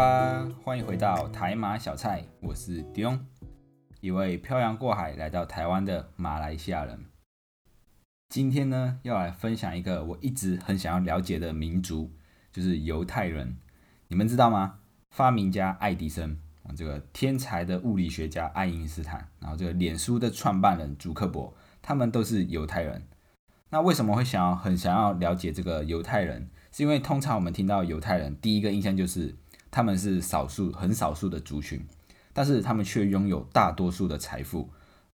吧，欢迎回到台马小菜，我是迪翁，一位漂洋过海来到台湾的马来西亚人。今天呢，要来分享一个我一直很想要了解的民族，就是犹太人。你们知道吗？发明家爱迪生，这个天才的物理学家爱因斯坦，然后这个脸书的创办人祖克伯，他们都是犹太人。那为什么会想要很想要了解这个犹太人？是因为通常我们听到犹太人，第一个印象就是他们是少数、很少数的族群，但是他们却拥有大多数的财富，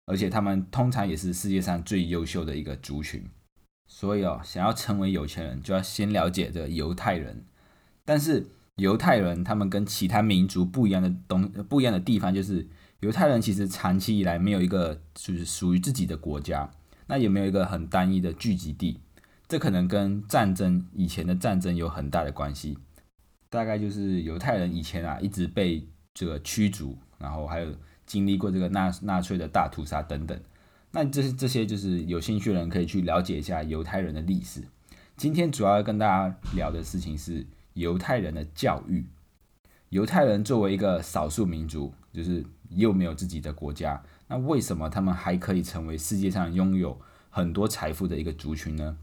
而且他们通常也是世界上最优秀的一个族群。所以哦，想要成为有钱人，就要先了解这犹太人。但是犹太人他们跟其他民族不一样的东不一样的地方，就是犹太人其实长期以来没有一个就是属于自己的国家，那也没有一个很单一的聚集地。这可能跟战争以前的战争有很大的关系，大概就是犹太人以前啊一直被这个驱逐，然后还有经历过这个纳纳粹的大屠杀等等。那这些这些就是有兴趣的人可以去了解一下犹太人的历史。今天主要要跟大家聊的事情是犹太人的教育。犹太人作为一个少数民族，就是又没有自己的国家，那为什么他们还可以成为世界上拥有很多财富的一个族群呢？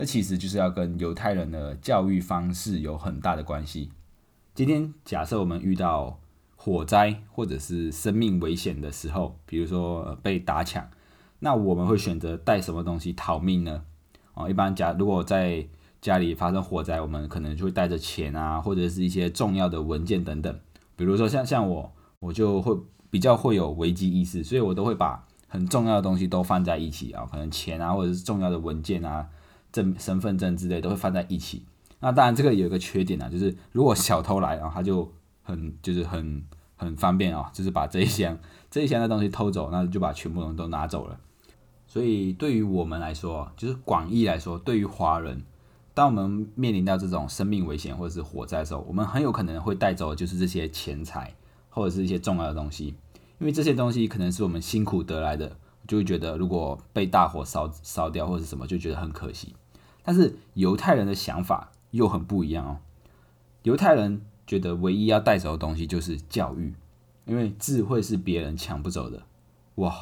那其实就是要跟犹太人的教育方式有很大的关系。今天假设我们遇到火灾或者是生命危险的时候，比如说被打抢，那我们会选择带什么东西逃命呢？哦，一般假如果在家里发生火灾，我们可能就会带着钱啊，或者是一些重要的文件等等。比如说像像我，我就会比较会有危机意识，所以我都会把很重要的东西都放在一起啊，可能钱啊，或者是重要的文件啊。证身份证之类都会放在一起。那当然，这个有一个缺点啊，就是如果小偷来啊，他就很就是很很方便啊，就是把这一箱这一箱的东西偷走，那就把全部人都拿走了。所以对于我们来说，就是广义来说，对于华人，当我们面临到这种生命危险或者是火灾的时候，我们很有可能会带走就是这些钱财或者是一些重要的东西，因为这些东西可能是我们辛苦得来的，就会觉得如果被大火烧烧掉或者什么，就觉得很可惜。但是犹太人的想法又很不一样哦。犹太人觉得唯一要带走的东西就是教育，因为智慧是别人抢不走的。哇，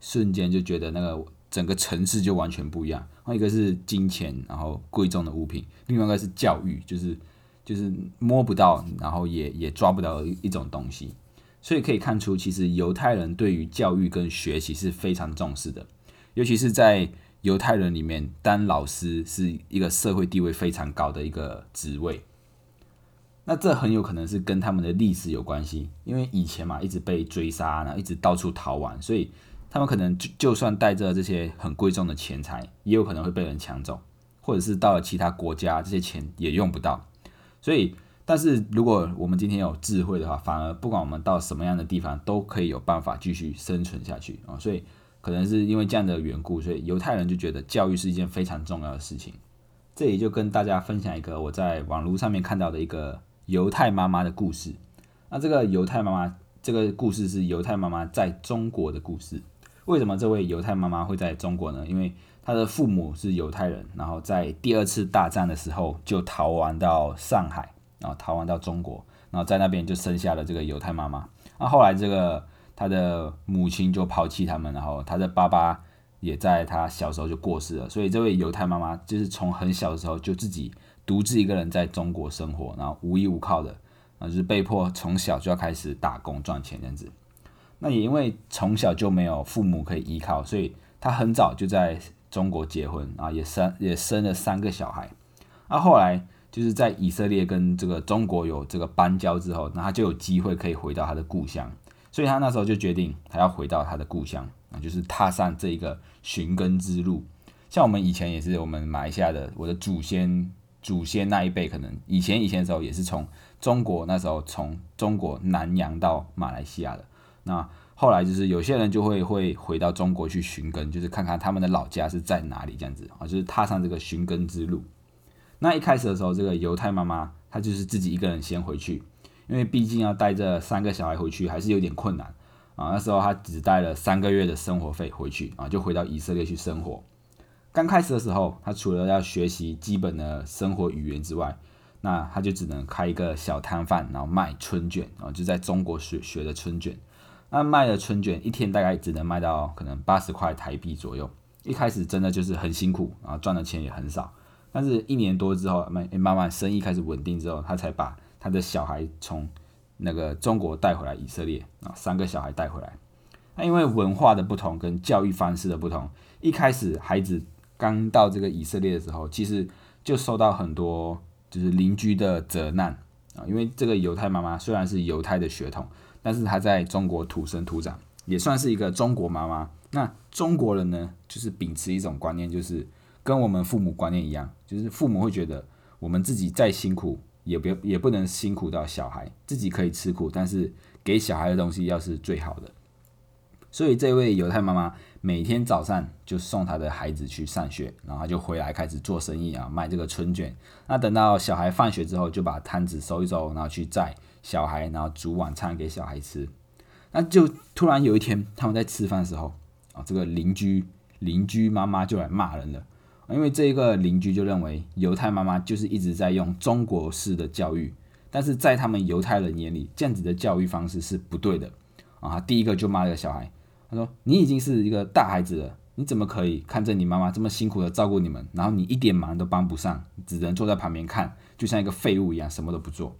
瞬间就觉得那个整个城市就完全不一样。那一个是金钱，然后贵重的物品；另外一个是教育，就是就是摸不到，然后也也抓不到一种东西。所以可以看出，其实犹太人对于教育跟学习是非常重视的，尤其是在。犹太人里面当老师是一个社会地位非常高的一个职位，那这很有可能是跟他们的历史有关系，因为以前嘛一直被追杀，然后一直到处逃亡，所以他们可能就就算带着这些很贵重的钱财，也有可能会被人抢走，或者是到了其他国家，这些钱也用不到。所以，但是如果我们今天有智慧的话，反而不管我们到什么样的地方，都可以有办法继续生存下去啊，所以。可能是因为这样的缘故，所以犹太人就觉得教育是一件非常重要的事情。这里就跟大家分享一个我在网络上面看到的一个犹太妈妈的故事。那这个犹太妈妈，这个故事是犹太妈妈在中国的故事。为什么这位犹太妈妈会在中国呢？因为她的父母是犹太人，然后在第二次大战的时候就逃亡到上海，然后逃亡到中国，然后在那边就生下了这个犹太妈妈。那后来这个。他的母亲就抛弃他们，然后他的爸爸也在他小时候就过世了，所以这位犹太妈妈就是从很小的时候就自己独自一个人在中国生活，然后无依无靠的，啊，就是被迫从小就要开始打工赚钱这样子。那也因为从小就没有父母可以依靠，所以他很早就在中国结婚啊，也生也生了三个小孩。那后来就是在以色列跟这个中国有这个邦交之后，那他就有机会可以回到他的故乡。所以他那时候就决定，他要回到他的故乡啊，就是踏上这一个寻根之路。像我们以前也是，我们马来西亚的，我的祖先祖先那一辈，可能以前以前的时候也是从中国那时候从中国南洋到马来西亚的。那后来就是有些人就会会回到中国去寻根，就是看看他们的老家是在哪里这样子啊，就是踏上这个寻根之路。那一开始的时候，这个犹太妈妈她就是自己一个人先回去。因为毕竟要带着三个小孩回去还是有点困难啊。那时候他只带了三个月的生活费回去啊，就回到以色列去生活。刚开始的时候，他除了要学习基本的生活语言之外，那他就只能开一个小摊贩，然后卖春卷，啊就在中国学学的春卷。那卖的春卷一天大概只能卖到可能八十块台币左右。一开始真的就是很辛苦，啊赚的钱也很少。但是一年多之后，慢慢慢生意开始稳定之后，他才把他的小孩从那个中国带回来以色列啊，三个小孩带回来。那因为文化的不同跟教育方式的不同，一开始孩子刚到这个以色列的时候，其实就受到很多就是邻居的责难啊。因为这个犹太妈妈虽然是犹太的血统，但是她在中国土生土长，也算是一个中国妈妈。那中国人呢，就是秉持一种观念，就是跟我们父母观念一样，就是父母会觉得我们自己再辛苦，也不也不能辛苦到小孩，自己可以吃苦，但是给小孩的东西要是最好的。所以这位犹太妈妈每天早上就送她的孩子去上学，然后就回来开始做生意啊，卖这个春卷。那等到小孩放学之后，就把摊子收一收，然后去载小孩，然后煮晚餐给小孩吃。那就突然有一天，他们在吃饭的时候。啊，这个邻居邻居妈妈就来骂人了，因为这一个邻居就认为犹太妈妈就是一直在用中国式的教育，但是在他们犹太人眼里，这样子的教育方式是不对的啊。第一个就骂这个小孩，他说：“你已经是一个大孩子了，你怎么可以看着你妈妈这么辛苦的照顾你们，然后你一点忙都帮不上，只能坐在旁边看，就像一个废物一样，什么都不做。”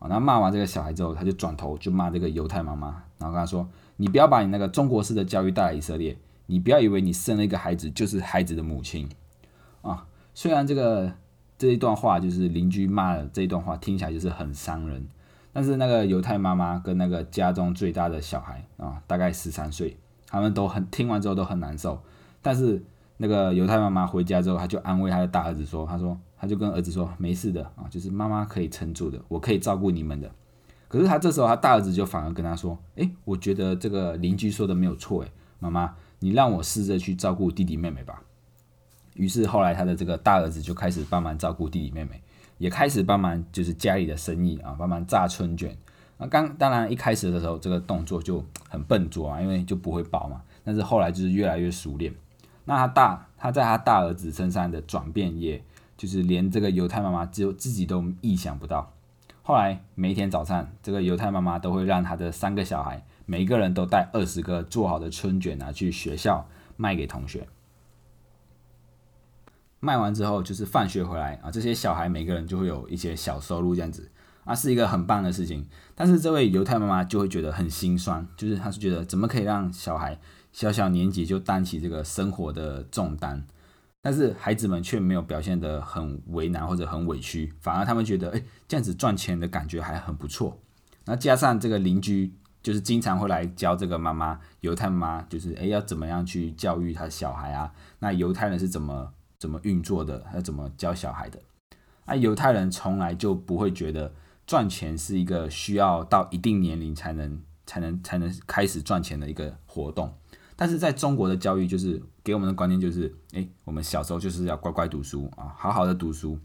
啊，那骂完这个小孩之后，他就转头就骂这个犹太妈妈，然后跟他说。你不要把你那个中国式的教育带来以色列，你不要以为你生了一个孩子就是孩子的母亲啊。虽然这个这一段话就是邻居骂的这一段话听起来就是很伤人，但是那个犹太妈妈跟那个家中最大的小孩啊，大概十三岁，他们都很听完之后都很难受。但是那个犹太妈妈回家之后，他就安慰他的大儿子说：“他说他就跟儿子说没事的啊，就是妈妈可以撑住的，我可以照顾你们的。”可是他这时候，他大儿子就反而跟他说：“哎，我觉得这个邻居说的没有错，哎，妈妈，你让我试着去照顾弟弟妹妹吧。”于是后来他的这个大儿子就开始帮忙照顾弟弟妹妹，也开始帮忙就是家里的生意啊，帮忙炸春卷。那刚当然一开始的时候，这个动作就很笨拙啊，因为就不会包嘛。但是后来就是越来越熟练。那他大他在他大儿子身上的转变，也就是连这个犹太妈妈只有自己都意想不到。后来每一天早上，这个犹太妈妈都会让他的三个小孩，每一个人都带二十个做好的春卷拿去学校卖给同学。卖完之后，就是放学回来啊，这些小孩每个人就会有一些小收入，这样子啊，是一个很棒的事情。但是这位犹太妈妈就会觉得很心酸，就是她是觉得怎么可以让小孩小小年纪就担起这个生活的重担。但是孩子们却没有表现得很为难或者很委屈，反而他们觉得，哎，这样子赚钱的感觉还很不错。那加上这个邻居，就是经常会来教这个妈妈，犹太妈，就是哎，要怎么样去教育他小孩啊？那犹太人是怎么怎么运作的？要怎么教小孩的？那犹太人从来就不会觉得赚钱是一个需要到一定年龄才能才能才能开始赚钱的一个活动。但是在中国的教育，就是给我们的观念就是，诶，我们小时候就是要乖乖读书啊，好好的读书。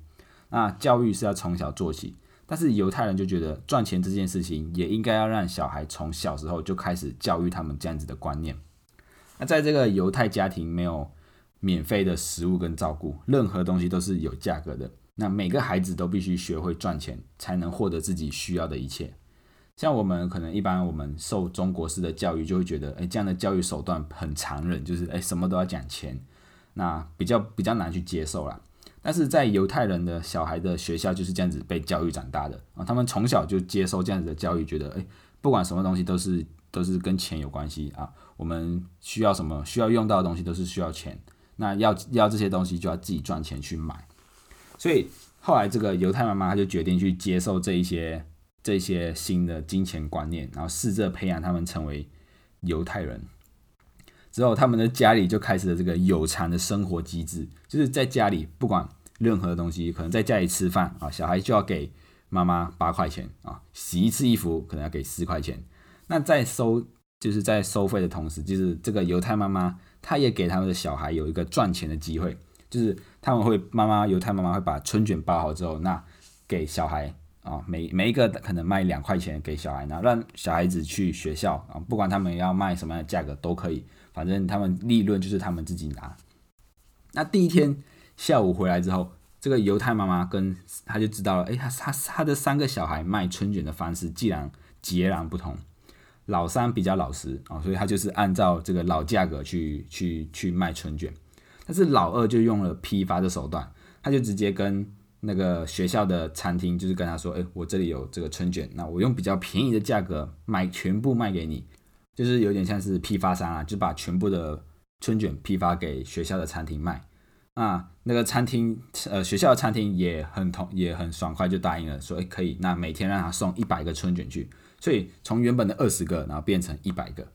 那教育是要从小做起。但是犹太人就觉得赚钱这件事情，也应该要让小孩从小时候就开始教育他们这样子的观念。那在这个犹太家庭，没有免费的食物跟照顾，任何东西都是有价格的。那每个孩子都必须学会赚钱，才能获得自己需要的一切。像我们可能一般我们受中国式的教育，就会觉得，哎，这样的教育手段很残忍，就是哎，什么都要讲钱，那比较比较难去接受啦。但是在犹太人的小孩的学校就是这样子被教育长大的啊，他们从小就接受这样子的教育，觉得，哎，不管什么东西都是都是跟钱有关系啊，我们需要什么需要用到的东西都是需要钱，那要要这些东西就要自己赚钱去买。所以后来这个犹太妈妈她就决定去接受这一些。这些新的金钱观念，然后试着培养他们成为犹太人之后，他们的家里就开始了这个有偿的生活机制，就是在家里不管任何东西，可能在家里吃饭啊，小孩就要给妈妈八块钱啊，洗一次衣服可能要给四块钱。那在收就是在收费的同时，就是这个犹太妈妈，他也给他们的小孩有一个赚钱的机会，就是他们会妈妈犹太妈妈会把春卷包好之后，那给小孩。啊，每每一个可能卖两块钱给小孩，然后让小孩子去学校啊，不管他们要卖什么样的价格都可以，反正他们利润就是他们自己拿。那第一天下午回来之后，这个犹太妈妈跟他就知道了，哎，他他他的三个小孩卖春卷的方式既然截然不同，老三比较老实啊，所以他就是按照这个老价格去去去卖春卷，但是老二就用了批发的手段，他就直接跟那个学校的餐厅就是跟他说，哎，我这里有这个春卷，那我用比较便宜的价格买全部卖给你，就是有点像是批发商啊，就把全部的春卷批发给学校的餐厅卖。啊，那个餐厅，呃，学校的餐厅也很同，也很爽快就答应了，说可以，那每天让他送一百个春卷去，所以从原本的二十个，然后变成一百个。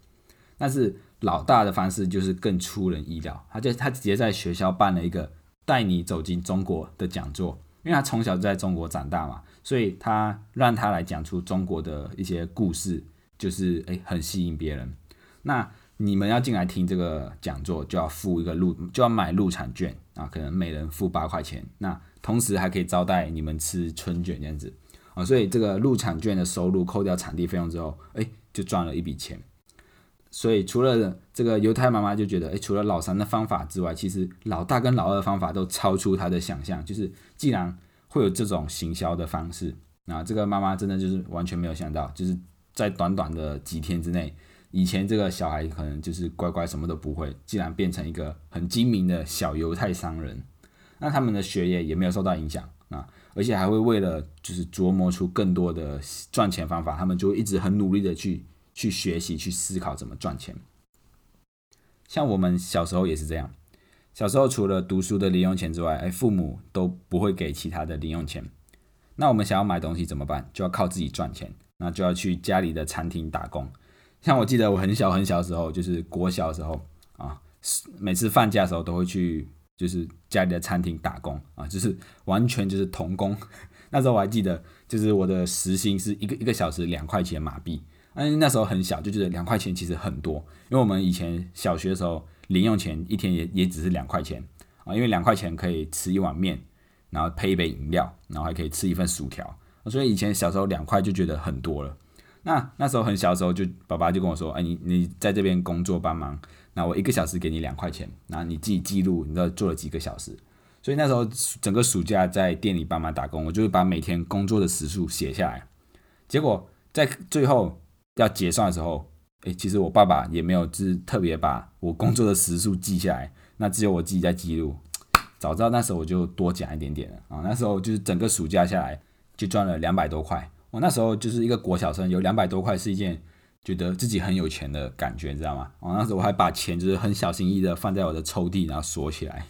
但是老大的方式就是更出人意料，他就他直接在学校办了一个带你走进中国的讲座，因为他从小就在中国长大嘛，所以他让他来讲出中国的一些故事，就是诶很吸引别人。那你们要进来听这个讲座，就要付一个入，就要买入场券啊，可能每人付八块钱。那同时还可以招待你们吃春卷这样子啊，所以这个入场券的收入扣掉场地费用之后，哎，就赚了一笔钱。所以除了这个犹太妈妈就觉得，哎，除了老三的方法之外，其实老大跟老二的方法都超出他的想象。就是既然会有这种行销的方式，那这个妈妈真的就是完全没有想到，就是在短短的几天之内。以前这个小孩可能就是乖乖什么都不会，竟然变成一个很精明的小犹太商人，那他们的学业也没有受到影响啊，而且还会为了就是琢磨出更多的赚钱方法，他们就一直很努力的去去学习去思考怎么赚钱。像我们小时候也是这样，小时候除了读书的零用钱之外，哎，父母都不会给其他的零用钱，那我们想要买东西怎么办？就要靠自己赚钱，那就要去家里的餐厅打工。像我记得我很小很小的时候，就是国小的时候啊，每次放假的时候都会去，就是家里的餐厅打工啊，就是完全就是童工。那时候我还记得，就是我的时薪是一个一个小时两块钱马币。嗯，那时候很小，就觉得两块钱其实很多，因为我们以前小学的时候零用钱一天也也只是两块钱啊，因为两块钱可以吃一碗面，然后配一杯饮料，然后还可以吃一份薯条，所以以前小时候两块就觉得很多了。那那时候很小的时候，就爸爸就跟我说：“哎，你你在这边工作帮忙，那我一个小时给你两块钱，然后你自己记录，你知道做了几个小时。”所以那时候整个暑假在店里帮忙打工，我就会把每天工作的时数写下来。结果在最后要结算的时候，哎，其实我爸爸也没有就是特别把我工作的时数记下来，那只有我自己在记录。早知道那时候我就多讲一点点了啊！那时候就是整个暑假下来就赚了两百多块。我那时候就是一个国小生，有两百多块是一件觉得自己很有钱的感觉，你知道吗？哦那时候我还把钱就是很小心翼翼的放在我的抽屉，然后锁起来，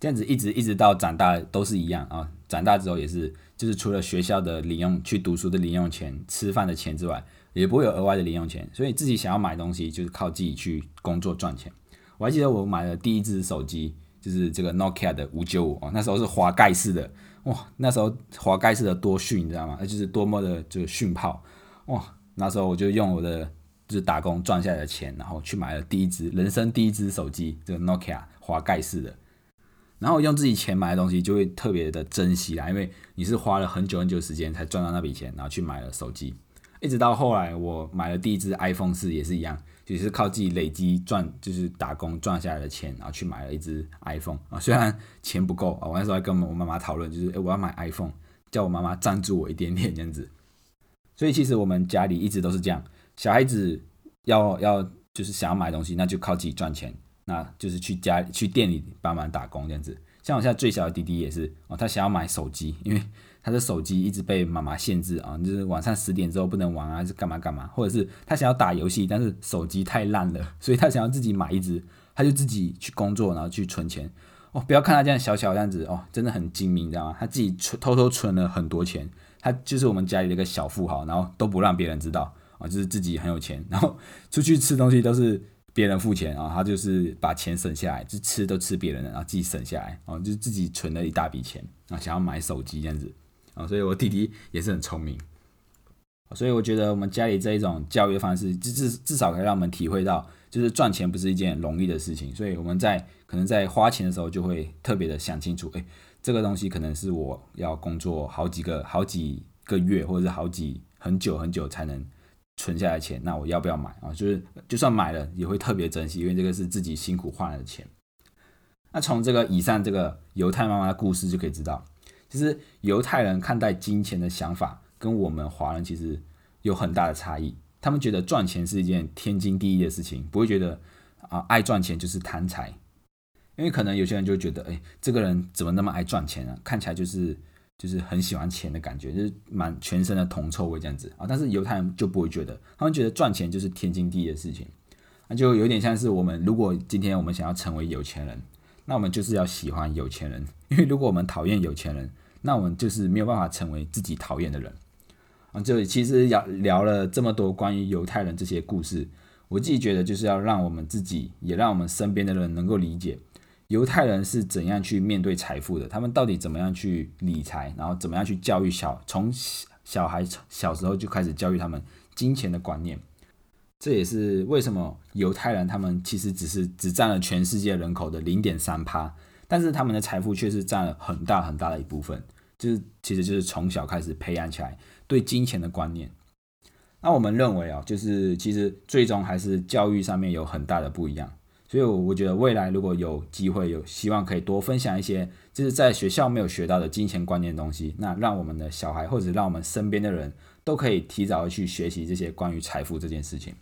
这样子一直一直到长大都是一样啊。长大之后也是，就是除了学校的零用、去读书的零用钱、吃饭的钱之外，也不会有额外的零用钱，所以自己想要买东西就是靠自己去工作赚钱。我还记得我买了第一只手机，就是这个 Nokia 的五九五哦，那时候是滑盖式的。哇，那时候滑盖式的多逊，你知道吗？那就是多么的就训炮哇！那时候我就用我的就是打工赚下来的钱，然后去买了第一只人生第一只手机，这个 Nokia 滑盖式的。然后用自己钱买的东西就会特别的珍惜啦，因为你是花了很久很久时间才赚到那笔钱，然后去买了手机。一直到后来我买了第一只 iPhone 四也是一样。也是靠自己累积赚，就是打工赚下来的钱，然后去买了一只 iPhone 啊。虽然钱不够啊，我那时候还跟我妈妈讨论，就是诶我要买 iPhone，叫我妈妈赞助我一点点这样子。所以其实我们家里一直都是这样，小孩子要要就是想要买东西，那就靠自己赚钱，那就是去家去店里帮忙打工这样子。像我现在最小的弟弟也是哦，他想要买手机，因为他的手机一直被妈妈限制啊，就是晚上十点之后不能玩啊，是干嘛干嘛，或者是他想要打游戏，但是手机太烂了，所以他想要自己买一只，他就自己去工作，然后去存钱。哦，不要看他这样小小样子哦，真的很精明，你知道吗？他自己存偷偷存了很多钱，他就是我们家里的一个小富豪，然后都不让别人知道啊，就是自己很有钱，然后出去吃东西都是。别人付钱啊，他就是把钱省下来，就吃都吃别人的，然后自己省下来，啊，就自己存了一大笔钱啊，想要买手机这样子。啊，所以我弟弟也是很聪明，所以我觉得我们家里这一种教育方式，至至至少可以让我们体会到，就是赚钱不是一件容易的事情，所以我们在可能在花钱的时候就会特别的想清楚，哎，这个东西可能是我要工作好几个好几个月，或者是好几很久很久才能。存下来钱，那我要不要买啊？就是就算买了，也会特别珍惜，因为这个是自己辛苦换来的钱。那从这个以上这个犹太妈妈的故事就可以知道，其实犹太人看待金钱的想法跟我们华人其实有很大的差异。他们觉得赚钱是一件天经地义的事情，不会觉得啊爱赚钱就是贪财。因为可能有些人就觉得，哎，这个人怎么那么爱赚钱啊？看起来就是就是很喜欢钱的感觉，就是满全身的铜臭味这样子啊。但是犹太人就不会觉得，他们觉得赚钱就是天经地义的事情。那就有点像是我们，如果今天我们想要成为有钱人，那我们就是要喜欢有钱人。因为如果我们讨厌有钱人，那我们就是没有办法成为自己讨厌的人。啊，就其实聊聊了这么多关于犹太人这些故事，我自己觉得就是要让我们自己，也让我们身边的人能够理解。犹太人是怎样去面对财富的？他们到底怎么样去理财？然后怎么样去教育小从小孩小时候就开始教育他们金钱的观念？这也是为什么犹太人他们其实只是只占了全世界人口的零点三趴，但是他们的财富却是占了很大很大的一部分。就是其实就是从小开始培养起来对金钱的观念。那我们认为啊，就是其实最终还是教育上面有很大的不一样。所以，我觉得未来如果有机会，有希望可以多分享一些，就是在学校没有学到的金钱观念的东西，那让我们的小孩或者让我们身边的人都可以提早去学习这些关于财富这件事情。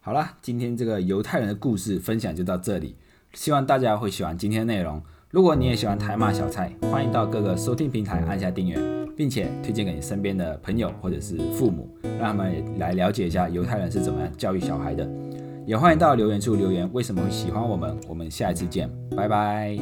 好了，今天这个犹太人的故事分享就到这里，希望大家会喜欢今天的内容。如果你也喜欢台马小菜，欢迎到各个收听平台按下订阅，并且推荐给你身边的朋友或者是父母，让他们来了解一下犹太人是怎么样教育小孩的。也欢迎到留言处留言，为什么会喜欢我们？我们下一次见，拜拜。